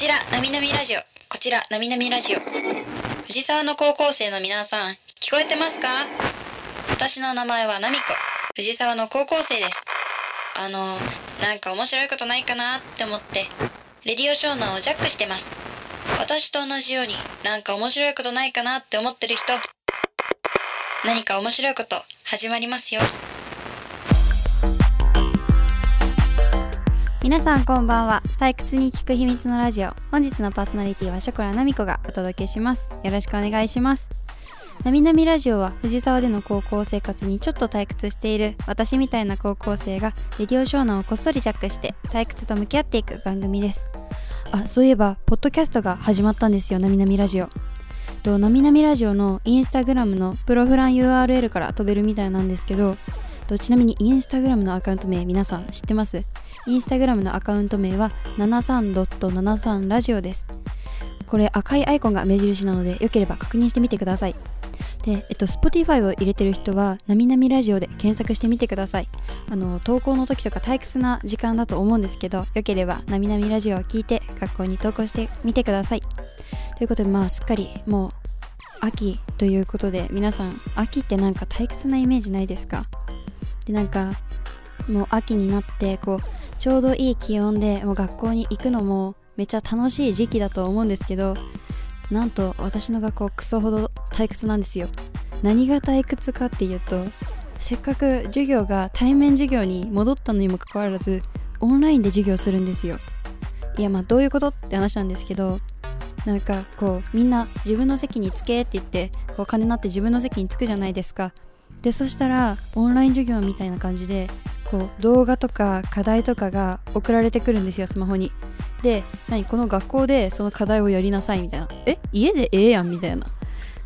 ちら、なみなみラジオ。こちら、なみなみラジオ。藤沢の高校生の皆さん、聞こえてますか？私の名前はなみこ。藤沢の高校生です。あの、なんか面白いことないかなって思って、レディオショーナをジャックしてます。私と同じように、なんか面白いことないかなって思ってる人、何か面白いこと始まりますよ。皆さんこんばんは。退屈に聞く秘密のラジオ。本日のパーソナリティはショコラナミコがお届けします。よろしくお願いします。なみなみラジオは藤沢での高校生活にちょっと退屈している。私みたいな高校生がレディオショーナをこっそりジャックして退屈と向き合っていく番組です。あそういえばポッドキャストが始まったんですよなみなみラジオ。となみなみラジオのインスタグラムのプロフラン URL から飛べるみたいなんですけどとちなみにインスタグラムのアカウント名皆さん知ってます？インスタグラムのアカウント名は73.73ラジオですこれ赤いアイコンが目印なのでよければ確認してみてくださいで、えっと、Spotify を入れてる人は、なみなみラジオで検索してみてください。あの、投稿の時とか退屈な時間だと思うんですけど、よければ、なみなみラジオを聞いて、学校に投稿してみてください。ということで、まあ、すっかり、もう、秋ということで、皆さん、秋ってなんか退屈なイメージないですか？で、なんか、もう秋になって、こう、ちょうどいい気温で、もう学校に行くのも、めっちゃ楽しい時期だと思うんですけど、なんと私の学校クソほど退屈なんですよ。何が退屈かっていうとせっかく授業が対面授業に戻ったのにもかかわらずオンラインで授業するんですよ。いやまあどういうことって話なんですけどなんかこうみんな自分の席につけって言ってこう金なって自分の席につくじゃないですか。でそしたらオンライン授業みたいな感じでこう動画とか課題とかが送られてくるんですよスマホに。で何この学校でその課題をやりなさいみたいな。え家でええやんみたいな。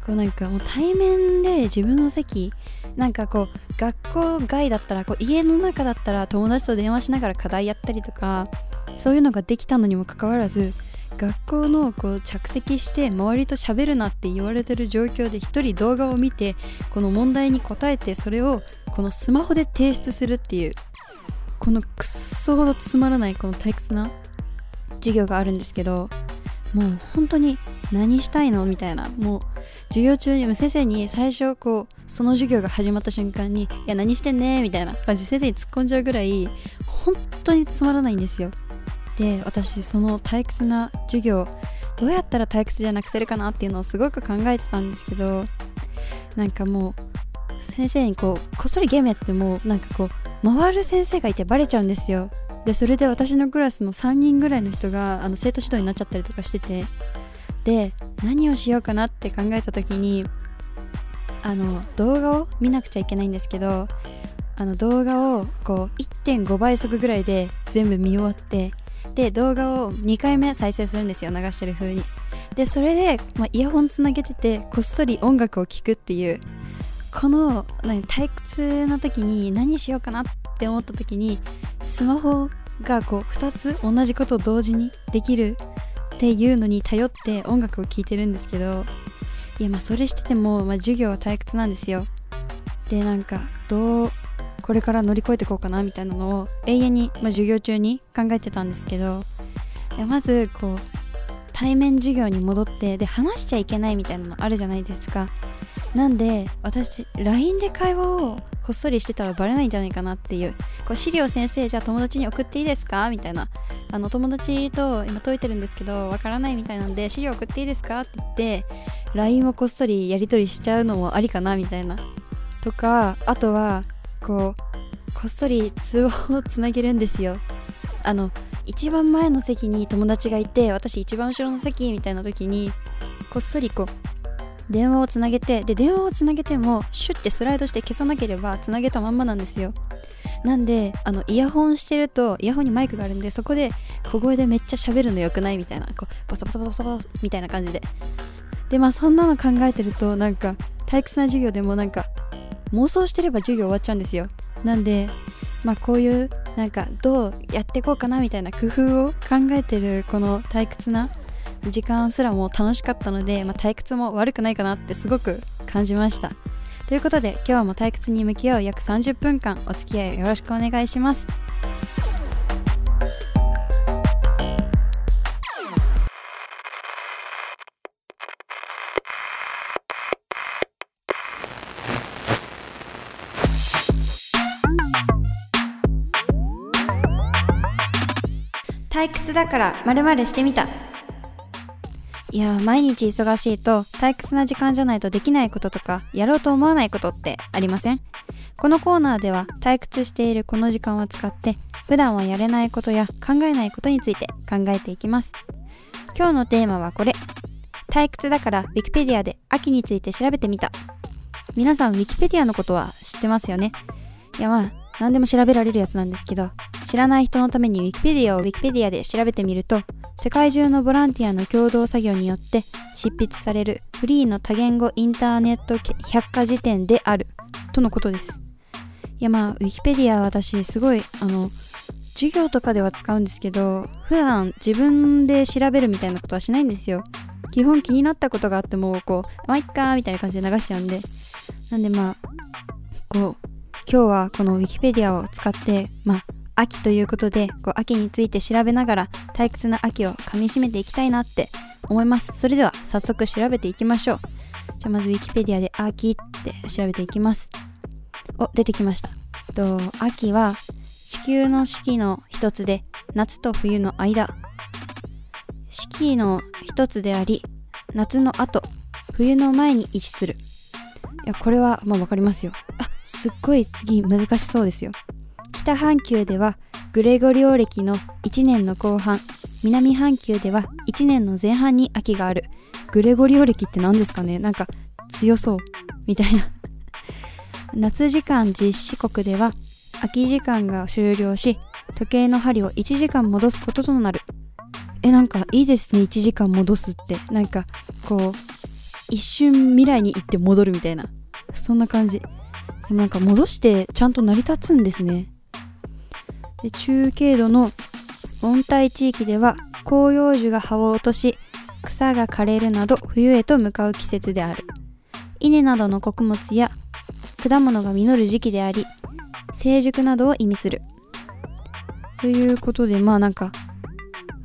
こうなんかもう対面で自分の席なんかこう学校外だったらこう家の中だったら友達と電話しながら課題やったりとかそういうのができたのにもかかわらず学校のこう着席して周りと喋るなって言われてる状況で一人動画を見てこの問題に答えてそれをこのスマホで提出するっていうこのくっそほどつまらないこの退屈な授業があるんですけどもう本当に何したいのみたいな。もう授業中に先生に最初こうその授業が始まった瞬間に「いや何してんね」みたいな感じで先生に突っ込んじゃうぐらい本当につまらないんですよ。で私その退屈な授業どうやったら退屈じゃなくせるかなっていうのをすごく考えてたんですけどなんかもう先生にこうこっそりゲームやっててもなんかこう回る先生がいてバレちゃうんですよ。でそれで私のクラスの3人ぐらいの人があの生徒指導になっちゃったりとかしててで何をしようかなって考えた時にあの動画を見なくちゃいけないんですけどあの動画をこう1.5倍速ぐらいで全部見終わってで動画を2回目再生するんですよ。流してる風に。でそれで、まあ、イヤホンつなげててこっそり音楽を聴くっていうこの何退屈な時に何しようかなって思った時にスマホがこう2つ同じことを同時にできるっていうのに頼って音楽を聴いてるんですけどいやまあそれしてても、まあ、授業は退屈なんですよ。でなんかどうこれから乗り越えていこうかなみたいなのを永遠に、まあ、授業中に考えてたんですけどまずこう対面授業に戻ってで話しちゃいけないみたいなのあるじゃないですか。なんで私 LINE で会話をこっそりしてたらバレないんじゃないかなっていう。こう資料先生じゃあ友達に送っていいですかみたいな。あの友達と今解いてるんですけどわからないみたいなんで資料送っていいですかって言って LINE をこっそりやり取りしちゃうのもありかなみたいな。とかあとはこうこっそり通話をつなげるんですよ。あの一番前の席に友達がいて私一番後ろの席みたいな時にこっそりこう電話をつなげてで電話をつなげてもシュッてスライドして消さなければつなげたまんまなんですよ。なんであのイヤホンしてるとイヤホンにマイクがあるんでそこで小声でめっちゃ喋るのよくないみたいなこうボソボソボソボソみたいな感じで。でまあそんなの考えてるとなんか退屈な授業でもなんか妄想してれば授業終わっちゃうんですよ。なんでまあこういうなんかどうやっていこうかなみたいな工夫を考えてるこの退屈な時間すらも楽しかったので、まあ、退屈も悪くないかなってすごく感じました。ということで今日も退屈に向き合う約30分間お付き合いよろしくお願いします。退屈だからまるしてみた。いや毎日忙しいと退屈な時間じゃないとできないこととかやろうと思わないことってありません？このコーナーでは退屈しているこの時間を使って普段はやれないことや考えないことについて考えていきます。今日のテーマはこれ。退屈だから Wikipedia で秋について調べてみた。皆さん Wikipedia のことは知ってますよね？いやまあ何でも調べられるやつなんですけど知らない人のために Wikipedia を Wikipedia で調べてみると世界中のボランティアの共同作業によって執筆されるフリーの多言語インターネット百科事典である。とのことです。いやまあ Wikipedia 私すごいあの授業とかでは使うんですけど普段自分で調べるみたいなことはしないんですよ。基本気になったことがあってもこうまあいっかみたいな感じで流しちゃうんで。なんでまあこう今日はこの Wikipedia を使ってまあ秋ということでこう秋について調べながら退屈な秋をかみしめていきたいなって思います。それでは早速調べていきましょう。じゃあまず Wikipedia で秋って調べていきます。お出てきました。と秋は地球の四季の一つで夏と冬の間。四季の一つであり夏の後冬の前に位置する。いやこれはまあ分かりますよ。あすっごい次難しそうですよ。北半球ではグレゴリオ暦の1年の後半南半球では1年の前半に秋がある。グレゴリオ暦って何ですかね？なんか強そうみたいな。夏時間実施国では空き時間が終了し時計の針を1時間戻すこととなる。えなんかいいですね1時間戻すって。なんかこう一瞬未来に行って戻るみたいな。そんな感じ。なんか戻してちゃんと成り立つんですね。で中経度の温帯地域では広葉樹が葉を落とし草が枯れるなど冬へと向かう季節である。稲などの穀物や果物が実る時期であり成熟などを意味する。ということでまあなんか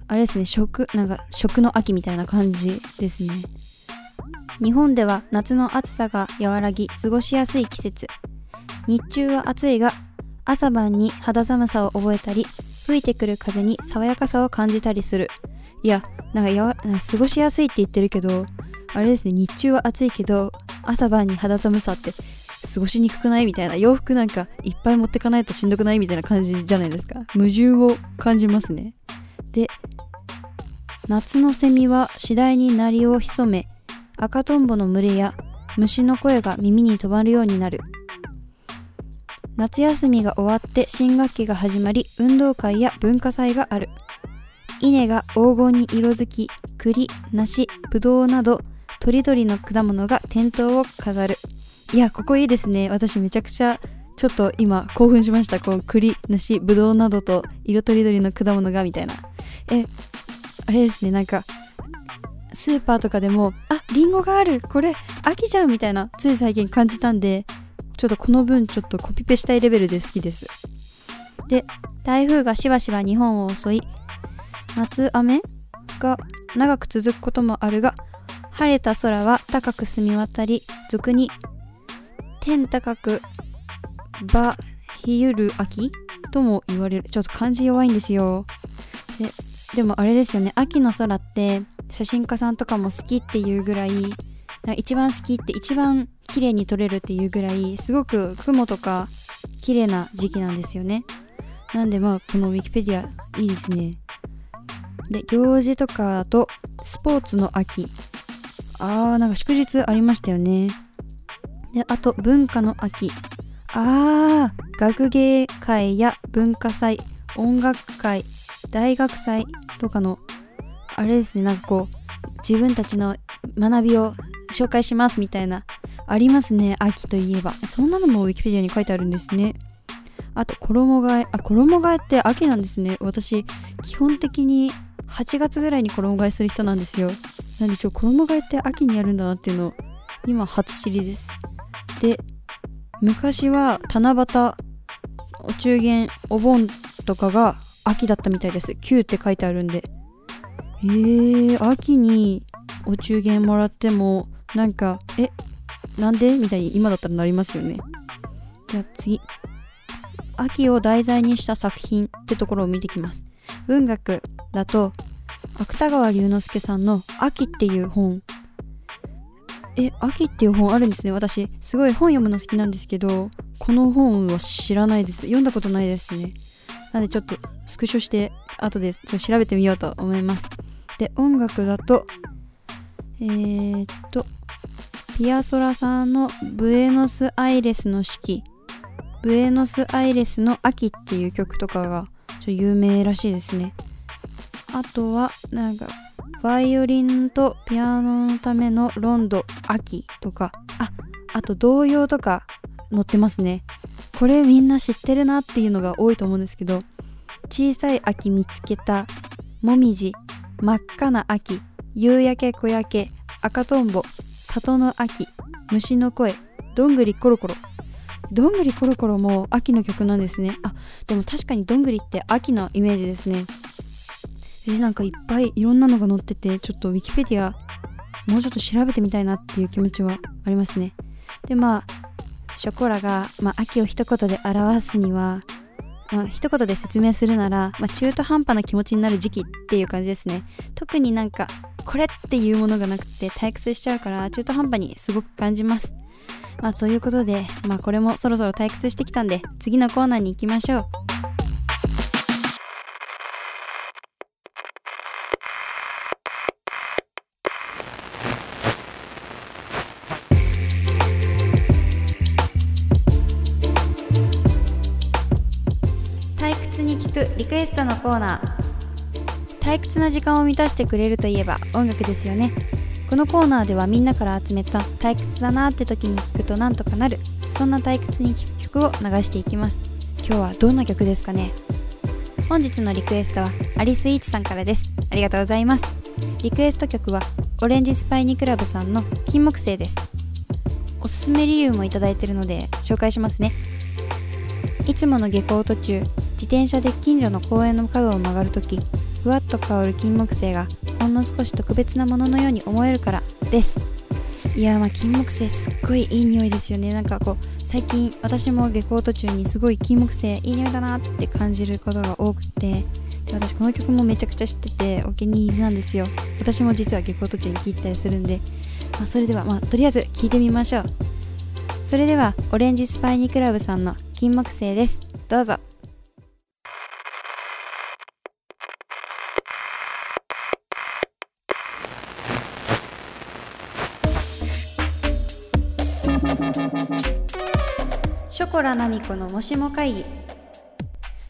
あれですね食なんか食の秋みたいな感じですね。日本では夏の暑さが和らぎ過ごしやすい季節。日中は暑いが朝晩に肌寒さを覚えたり吹いてくる風に爽やかさを感じたりする。いやなんかやわ過ごしやすいって言ってるけどあれですね日中は暑いけど朝晩に肌寒さって過ごしにくくないみたいな洋服なんかいっぱい持ってかないとしんどくないみたいな感じじゃないですか。矛盾を感じますね。で夏のセミは次第に鳴りを潜め赤とんぼの群れや虫の声が耳に止まるようになる。夏休みが終わって新学期が始まり運動会や文化祭がある。稲が黄金に色づき栗梨ぶどうなどとりどりの果物が店頭を飾る。いやここいいですね。私めちゃくちゃちょっと今興奮しました。こう栗梨ぶどうなどと色とりどりの果物がみたいな。えあれですね。なんかスーパーとかでもあリンゴがある。これ秋じゃんみたいなつい最近感じたんでちょっとこの分ちょっとコピペしたいレベルで好きです。で、台風がしばしば日本を襲い、夏雨が長く続くこともあるが、晴れた空は高く澄み渡り、俗に天高くばひゆる秋とも言われる。ちょっと漢字弱いんですよ。で、でもあれですよね、秋の空って写真家さんとかも好きっていうぐらい、一番好きって一番綺麗に撮れるっていうぐらいすごく雲とか綺麗な時期なんですよね。なんでまあこの Wikipedia いいですね。で行事とかだとスポーツの秋。あーなんか祝日ありましたよね。であと文化の秋。あー学芸会や文化祭音楽会大学祭とかのあれですね。なんかこう自分たちの学びを紹介しますみたいなありますね秋といえば。そんなのもウィキペディアに書いてあるんですね。あと衣替えあ衣替えって秋なんですね。私基本的に8月ぐらいに衣替えする人なんですよ。なんでしょう衣替えって秋にやるんだなっていうの今初知りです。で昔は七夕お中元お盆とかが秋だったみたいです。9って書いてあるんで。えー、秋にお中元もらってもなんかえなんで？みたいに今だったらなりますよね。じゃあ次。秋を題材にした作品ってところを見てきます。文学だと芥川龍之介さんの「秋」っていう本。え秋っていう本あるんですね。私すごい本読むの好きなんですけどこの本は知らないです。読んだことないですね。なんでちょっとスクショして後でちょっと調べてみようと思います。で音楽だとえー、っとピアソラさんのブエノスアイレスの四季。ブエノスアイレスの秋っていう曲とかがちょ有名らしいですね。あとはなんかバイオリンとピアノのためのロンド秋とか。ああと童謡とか載ってますね。これみんな知ってるなっていうのが多いと思うんですけど小さい秋見つけたもみじ真っ赤な秋。夕焼け小焼け赤とんぼ里の秋虫の声どんぐりコロコロ。どんぐりコロコロも秋の曲なんですね。あでも確かにどんぐりって秋のイメージですね。えなんかいっぱいいろんなのが載っててちょっとウィキペディアもうちょっと調べてみたいなっていう気持ちはありますね。でまあショコラが、まあ、秋を一言で表すにはまあ、一言で説明するなら、まあ、中途半端な気持ちになる時期っていう感じですね。特になんかこれっていうものがなくて退屈しちゃうから中途半端にすごく感じます。まあということでまあこれもそろそろ退屈してきたんで次のコーナーに行きましょう。エストのコーナー。退屈な時間を満たしてくれるといえば音楽ですよね。このコーナーではみんなから集めた退屈だなって時に聞くとなんとかなるそんな退屈に聞く曲を流していきます。今日はどんな曲ですかね。本日のリクエストはアリスイーツさんからです。ありがとうございます。リクエスト曲はオレンジスパイニクラブさんの金木犀です。おすすめ理由もいただいてるので紹介しますね。いつもの下校途中転車で近所の公園の角を曲がるときふわっと香る金木犀がほんの少し特別なもののように思えるからです。いやまあ金木犀すっごいいい匂いですよね。なんかこう最近私も下校途中にすごい金木犀いい匂いだなって感じることが多くて私この曲もめちゃくちゃ知っててお気に入りなんですよ。私も実は下校途中に聴いたりするんで、まあ、それではまあとりあえず聴いてみましょう。それではオレンジスパイニークラブさんの金木犀です。どうぞ。ショコラナミコのもしも会議。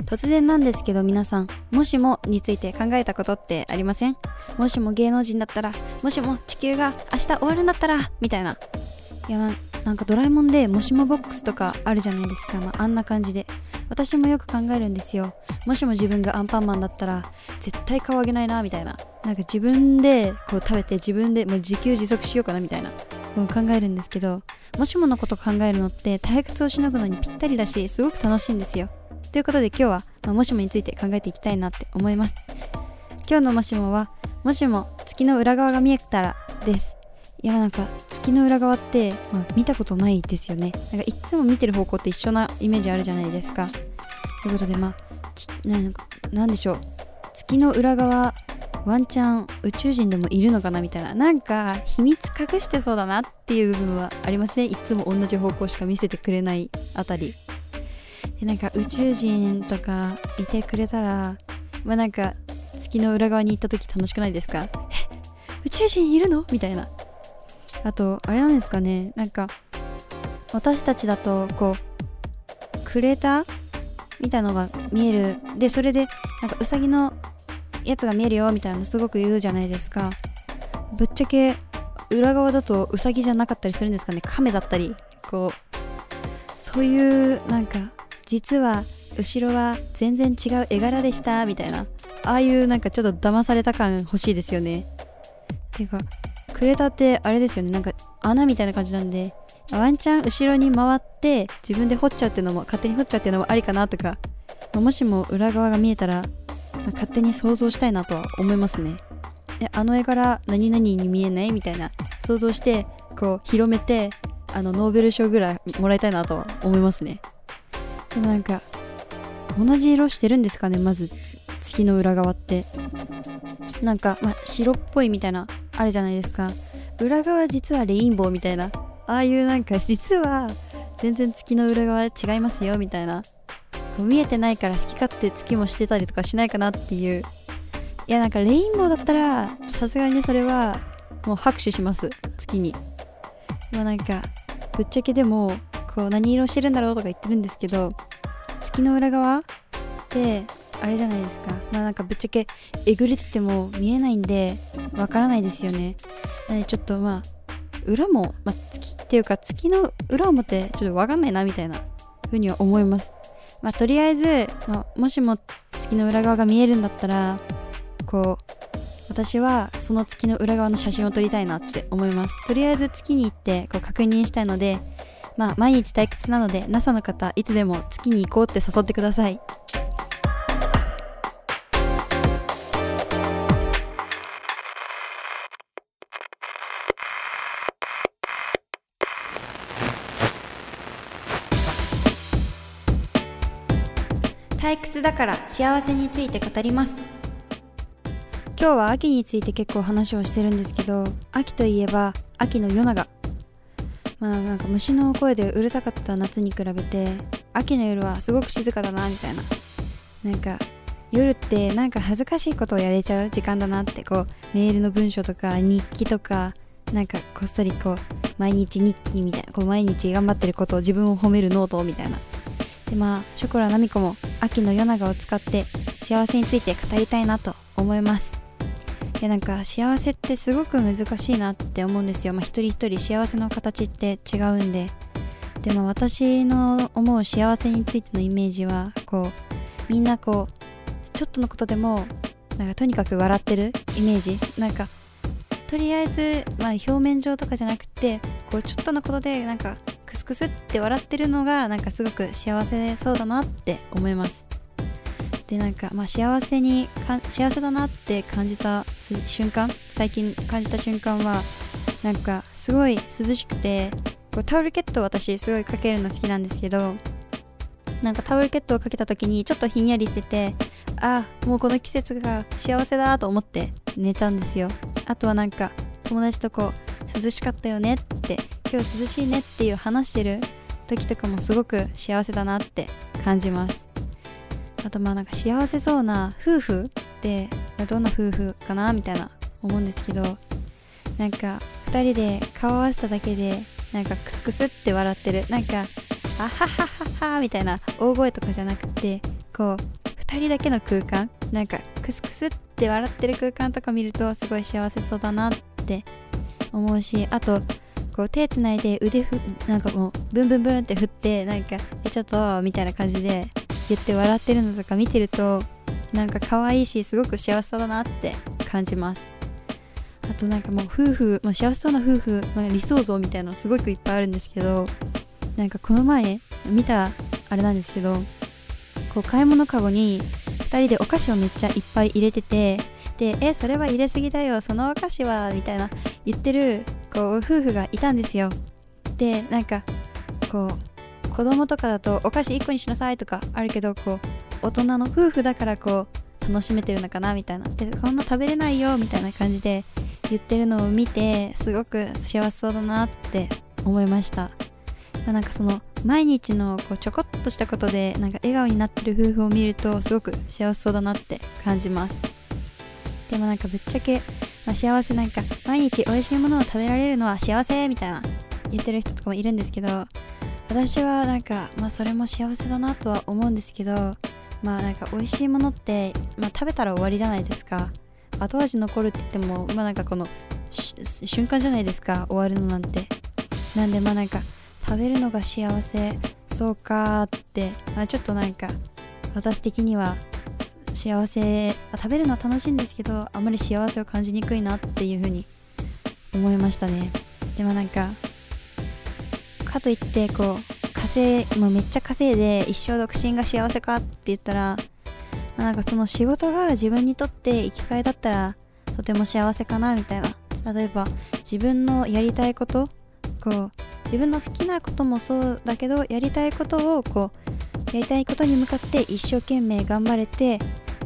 突然なんですけど皆さんもしもについて考えたことってありません？もしも芸能人だったらもしも地球が明日終わるんだったらみたいな。いやなんかドラえもんでもしもボックスとかあるじゃないですか、まあ、あんな感じで。私もよく考えるんですよ。もしも自分がアンパンマンだったら絶対顔上げないなみたいな。なんか自分でこう食べて自分でもう自給自足しようかなみたいな。こう考えるんですけどもしものこと考えるのって退屈をしのぐのにぴったりだしすごく楽しいんですよ。ということで今日は、まあ、もしもについて考えていきたいなって思います。今日のもしもはもしも月の裏側が見えたらです。いやなんか月の裏側って、まあ、見たことないですよね。なんかいつも見てる方向って一緒なイメージあるじゃないですか。ということでまあちなんかなんでしょう。月の裏側ワンチャン宇宙人でもいるのかなみたいななんか秘密隠してそうだなっていう部分はありますねいつも同じ方向しか見せてくれないあたり。でなんか宇宙人とかいてくれたらまあなんか月の裏側に行った時楽しくないですか？え？宇宙人いるの？みたいな。あとあれなんですかね？なんか私たちだとこうクレーターみたいなのが見える。でそれでなんかウサギのやつが見えるよみたいなすごく言うじゃないですか。ぶっちゃけ裏側だとウサギじゃなかったりするんですかね。カメだったり。こうそういうなんか実は後ろは全然違う絵柄でしたみたいな。ああいうなんかちょっと騙された感欲しいですよね。ていうかクレタってあれですよね。なんか穴みたいな感じなんでワンチャン後ろに回って自分で掘っちゃうっていうのも勝手に掘っちゃうっていうのもありかなとか、もしも裏側が見えたら、勝手に想像したいなとは思いますね。であの絵柄何々に見えない？みたいな。想像してこう広めてあのノーベル賞ぐらいもらいたいなとは思いますね。でもなんか同じ色してるんですかねまず月の裏側って。なんか、まあ、白っぽいみたいなあるじゃないですか。裏側実はレインボーみたいな。ああいうなんか実は全然月の裏側違いますよみたいな。こう見えてないから好き勝手月もしてたりとかしないかなっていう。いやなんかレインボーだったらさすがにそれはもう拍手します。月に。まあなんかぶっちゃけでもこう何色してるんだろうとか言ってるんですけど月の裏側ってあれじゃないですか。まあなんかぶっちゃけえぐれてても見えないんでわからないですよね。なのでちょっとまあ裏も、まあ、月っていうか月の裏表ちょっとわかんないなみたいな風には思います。まあとりあえず、もしも月の裏側が見えるんだったらこう私はその月の裏側の写真を撮りたいなって思います。とりあえず月に行ってこう確認したいのでまあ毎日退屈なので NASA の方いつでも月に行こうって誘ってください。から幸せについて語ります。今日は秋について結構話をしてるんですけど秋といえば秋の夜長。まあなんか虫の声でうるさかった夏に比べて秋の夜はすごく静かだなみたいな。なんか夜ってなんか恥ずかしいことをやれちゃう時間だなってこうメールの文章とか日記とかなんかこっそりこう毎日日記みたいなこう毎日頑張ってることを自分を褒めるノートみたいな。でまあショコラナミコも秋の夜長を使って幸せについて語りたいなと思います。いやなんか幸せってすごく難しいなって思うんですよ。まあ一人一人幸せの形って違うんで。でも私の思う幸せについてのイメージはこうみんなこうちょっとのことでもなんかとにかく笑ってるイメージ。なんかとりあえず、まあ、表面上とかじゃなくてこうちょっとのことでなんかスクスって笑ってるのがなんかすごく幸せそうだなって思います。でなんか、まあ、幸せにか幸せだなって感じた瞬間最近感じた瞬間はなんかすごい涼しくてこうタオルケットを私すごいかけるの好きなんですけどなんかタオルケットをかけた時にちょっとひんやりしててあもうこの季節が幸せだと思って寝たんですよ。あとはなんか友達とこう涼しかったよねって今日涼しいねっていう話してる時とかもすごく幸せだなって感じます。あとまあなんか幸せそうな夫婦ってどんな夫婦かなみたいな思うんですけどなんか2人で顔合わせただけでなんかクスクスって笑ってる。なんかあははははみたいな大声とかじゃなくてこう2人だけの空間。なんかクスクスって笑ってる空間とか見るとすごい幸せそうだなって思うしあとこう手つないで腕ふなんかもうブンブンブンって振ってなんか「えちょっと」みたいな感じで言って笑ってるのとか見てるとなんか可愛いしすごく幸せそうだなって感じます。あとなんかもう夫婦、まあ、幸せそうな夫婦、まあ、理想像みたいなのすごくいっぱいあるんですけどなんかこの前見たあれなんですけどこう買い物かごに2人でお菓子をめっちゃいっぱい入れててで「えそれは入れすぎだよそのお菓子は」みたいな言ってるこう夫婦がいたんですよ。でなんかこう子供とかだとお菓子1個にしなさいとかあるけどこう大人の夫婦だからこう楽しめてるのかなみたいな。でこんな食べれないよみたいな感じで言ってるのを見てすごく幸せそうだなって思いました。なんかその毎日のこうちょこっとしたことでなんか笑顔になってる夫婦を見るとすごく幸せそうだなって感じます。でもなんかぶっちゃけ、まあ、幸せなんか毎日美味しいものを食べられるのは幸せみたいな言ってる人とかもいるんですけど私はなんかまあそれも幸せだなとは思うんですけどまあなんか美味しいものって、まあ、食べたら終わりじゃないですか。後味残るって言ってもまあなんかこの瞬間じゃないですか終わるのなんて。なんでまあなんか食べるのが幸せそうかって、まあ、ちょっとなんか私的には幸せ、食べるのは楽しいんですけどあんまり幸せを感じにくいなっていう風に思いましたね。でもなんかかといってこう稼いもうめっちゃ稼いで一生独身が幸せかって言ったら、なんかその仕事が自分にとって生きがいだったらとても幸せかなみたいな。例えば自分のやりたいことこう自分の好きなこともそうだけどやりたいことをこうやりたいことに向かって一生懸命頑張れて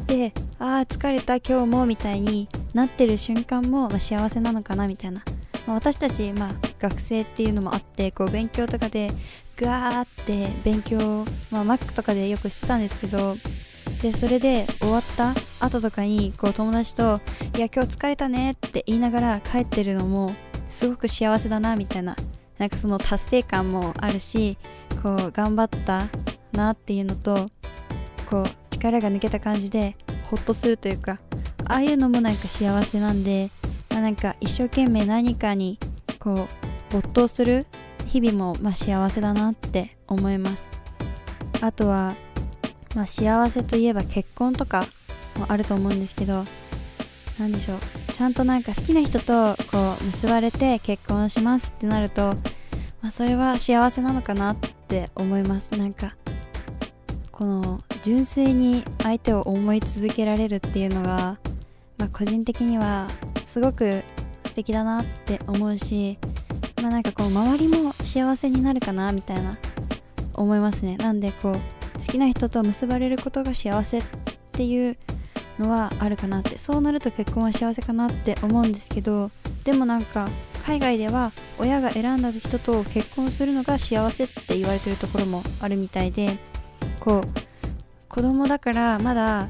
であー疲れた今日もみたいになってる瞬間も、まあ、幸せなのかなみたいな、まあ、私たち、まあ、学生っていうのもあってこう勉強とかでガーって勉強、まあ、Mac とかでよくしてたんですけどでそれで終わった後とかにこう友達と「いや今日疲れたね」って言いながら帰ってるのもすごく幸せだなみたいな。なんかその達成感もあるしこう頑張ったなっていうのとこう力が抜けた感じでホッとするというかああいうのもなんか幸せなんで、まあ、なんか一生懸命何かにこう没頭する日々もまあ幸せだなって思います。あとは、まあ、幸せといえば結婚とかもあると思うんですけど何でしょう。ちゃんとなんか好きな人とこう結ばれて結婚しますってなると、まあ、それは幸せなのかなって思います。なんかこの純粋に相手を思い続けられるっていうのが、まあ、個人的にはすごく素敵だなって思うしまあなんかこう周りも幸せになるかなみたいな思いますね。なんでこう好きな人と結ばれることが幸せっていうのはあるかなってそうなると結婚は幸せかなって思うんですけどでもなんか海外では親が選んだ人と結婚するのが幸せって言われてるところもあるみたいでこう子供だからまだ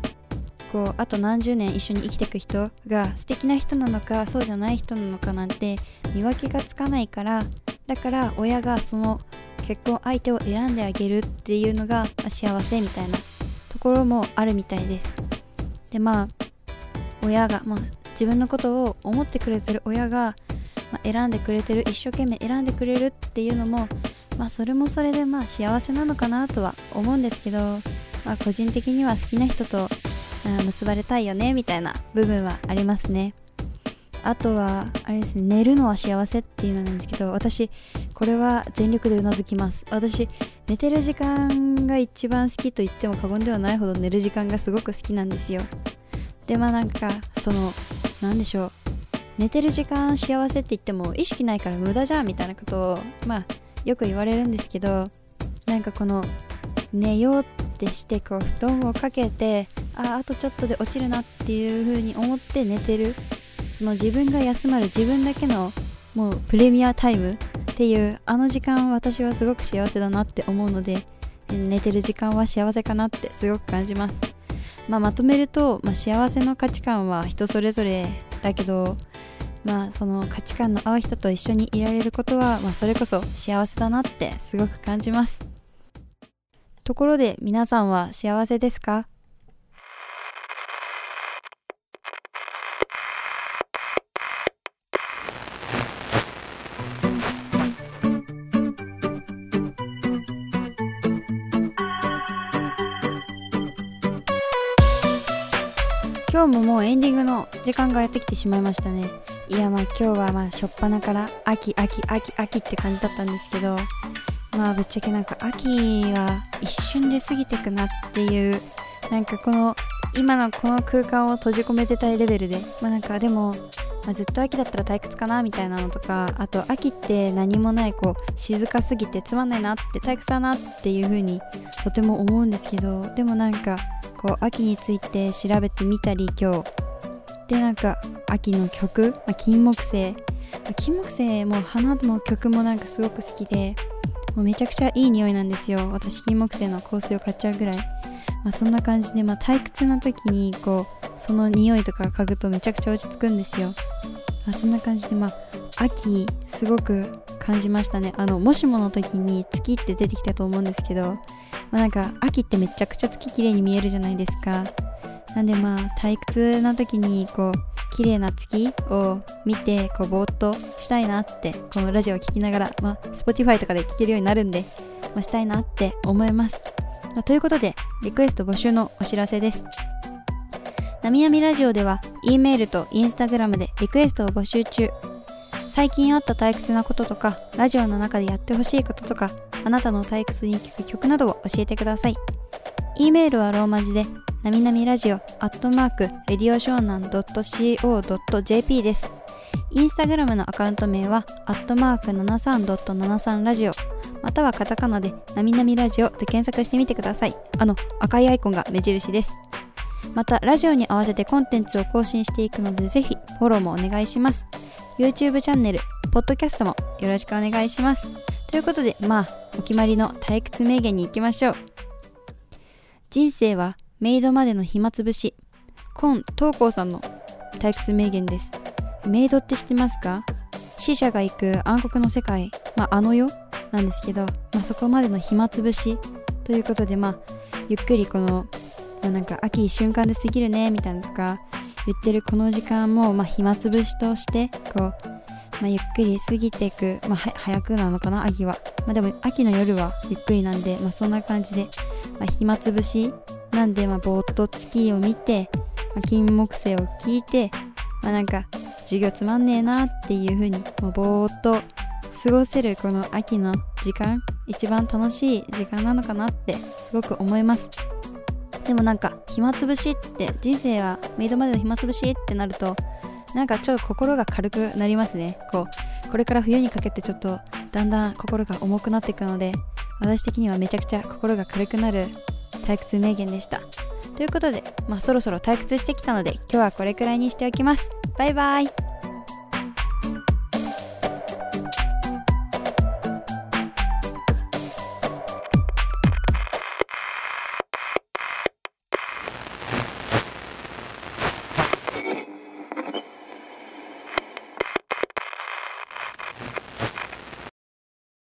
こうあと何十年一緒に生きていく人が素敵な人なのかそうじゃない人なのかなんて見分けがつかないからだから親がその結婚相手を選んであげるっていうのが幸せみたいなところもあるみたいです。でまあ親が、まあ、自分のことを思ってくれてる親が、まあ、選んでくれてる一生懸命選んでくれるっていうのもまあそれもそれでまあ幸せなのかなとは思うんですけど、まあ、個人的には好きな人と結ばれたいよねみたいな部分はありますね。あとはあれですね寝るのは幸せっていうのなんですけど私これは全力でうなずきます。私寝てる時間が一番好きと言っても過言ではないほど寝る時間がすごく好きなんですよ。でまあなんかその何でしょう。寝てる時間幸せって言っても意識ないから無駄じゃんみたいなことをまあよく言われるんですけどなんかこの寝ようってしてこう布団をかけてああとちょっとで落ちるなっていう風に思って寝てるその自分が休まる自分だけのもうプレミアタイムっていうあの時間私はすごく幸せだなって思うので寝てる時間は幸せかなってすごく感じます、まあ、まとめると、まあ、幸せの価値観は人それぞれだけどまあその価値観の合う人と一緒にいられることは、まあ、それこそ幸せだなってすごく感じます。ところで皆さんは幸せですか？今日ももうエンディングの時間がやってきてしまいましたね。いやまあ今日はまあ初っ端から秋秋秋秋って感じだったんですけどまあぶっちゃけなんか秋は一瞬で過ぎてくなっていうなんかこの今のこの空間を閉じ込めてたいレベルでまあなんかでも、まあ、ずっと秋だったら退屈かなみたいなのとかあと秋って何もないこう静かすぎてつまんないなって退屈だなっていう風にとても思うんですけどでもなんかこう秋について調べてみたり今日でなんか秋の曲、まあ、金木犀。金木犀も花も曲もなんかすごく好きでもうめちゃくちゃいい匂いなんですよ。私金木犀の香水を買っちゃうぐらい、まあ、そんな感じで、まあ、退屈な時にこうその匂いとか嗅ぐとめちゃくちゃ落ち着くんですよ、まあ、そんな感じでまあ秋すごく感じましたね。あのもしもの時に月って出てきたと思うんですけど、まあ、なんか秋ってめちゃくちゃ月綺麗に見えるじゃないですか。なんでまあ退屈な時にこう綺麗な月を見てこうぼーっとしたいなってこのラジオを聴きながら、まあ、Spotify とかで聴けるようになるんで、まあ、したいなって思います、まあ、ということでリクエスト募集のお知らせです。なみやみラジオでは E メールと Instagram でリクエストを募集中。最近あった退屈なこととかラジオの中でやってほしいこととかあなたの退屈に聴く曲などを教えてください。E メールはローマ字でなみなみラジオアットマークレディオショーナン .co.jp です。インスタグラムのアカウント名はアットマーク73.73ラジオ。またはカタカナでなみなみラジオで検索してみてください。あの赤いアイコンが目印です。またラジオに合わせてコンテンツを更新していくのでぜひフォローもお願いします。YouTube チャンネルポッドキャストもよろしくお願いします。ということでまあお決まりの退屈名言に行きましょう。人生はメイドまでの暇つぶし。今東光さんの退屈名言です。メイドって知ってますか？死者が行く暗黒の世界、まあ、あの世？なんですけど、まあ、そこまでの暇つぶし。ということでまあゆっくりこの、まあ、なんか秋瞬間で過ぎるねみたいなとか言ってるこの時間も、まあ、暇つぶしとしてこう、まあ、ゆっくり過ぎていく、まあ、早くなのかな秋は、まあ、でも秋の夜はゆっくりなんで、まあ、そんな感じで、まあ、暇つぶしなんで、まあ、ぼーっと月を見て、まあ、金木犀を聞いて、まあ、なんか授業つまんねえなっていう風にもうぼーっと過ごせるこの秋の時間一番楽しい時間なのかなってすごく思います。でもなんか暇つぶしって人生はメイドまでの暇つぶしってなるとなんかちょっと心が軽くなりますね。こうこれから冬にかけてちょっとだんだん心が重くなっていくので私的にはめちゃくちゃ心が軽くなる退屈名言でした。ということで、まあ、そろそろ退屈してきたので今日はこれくらいにしておきます。バイバイ。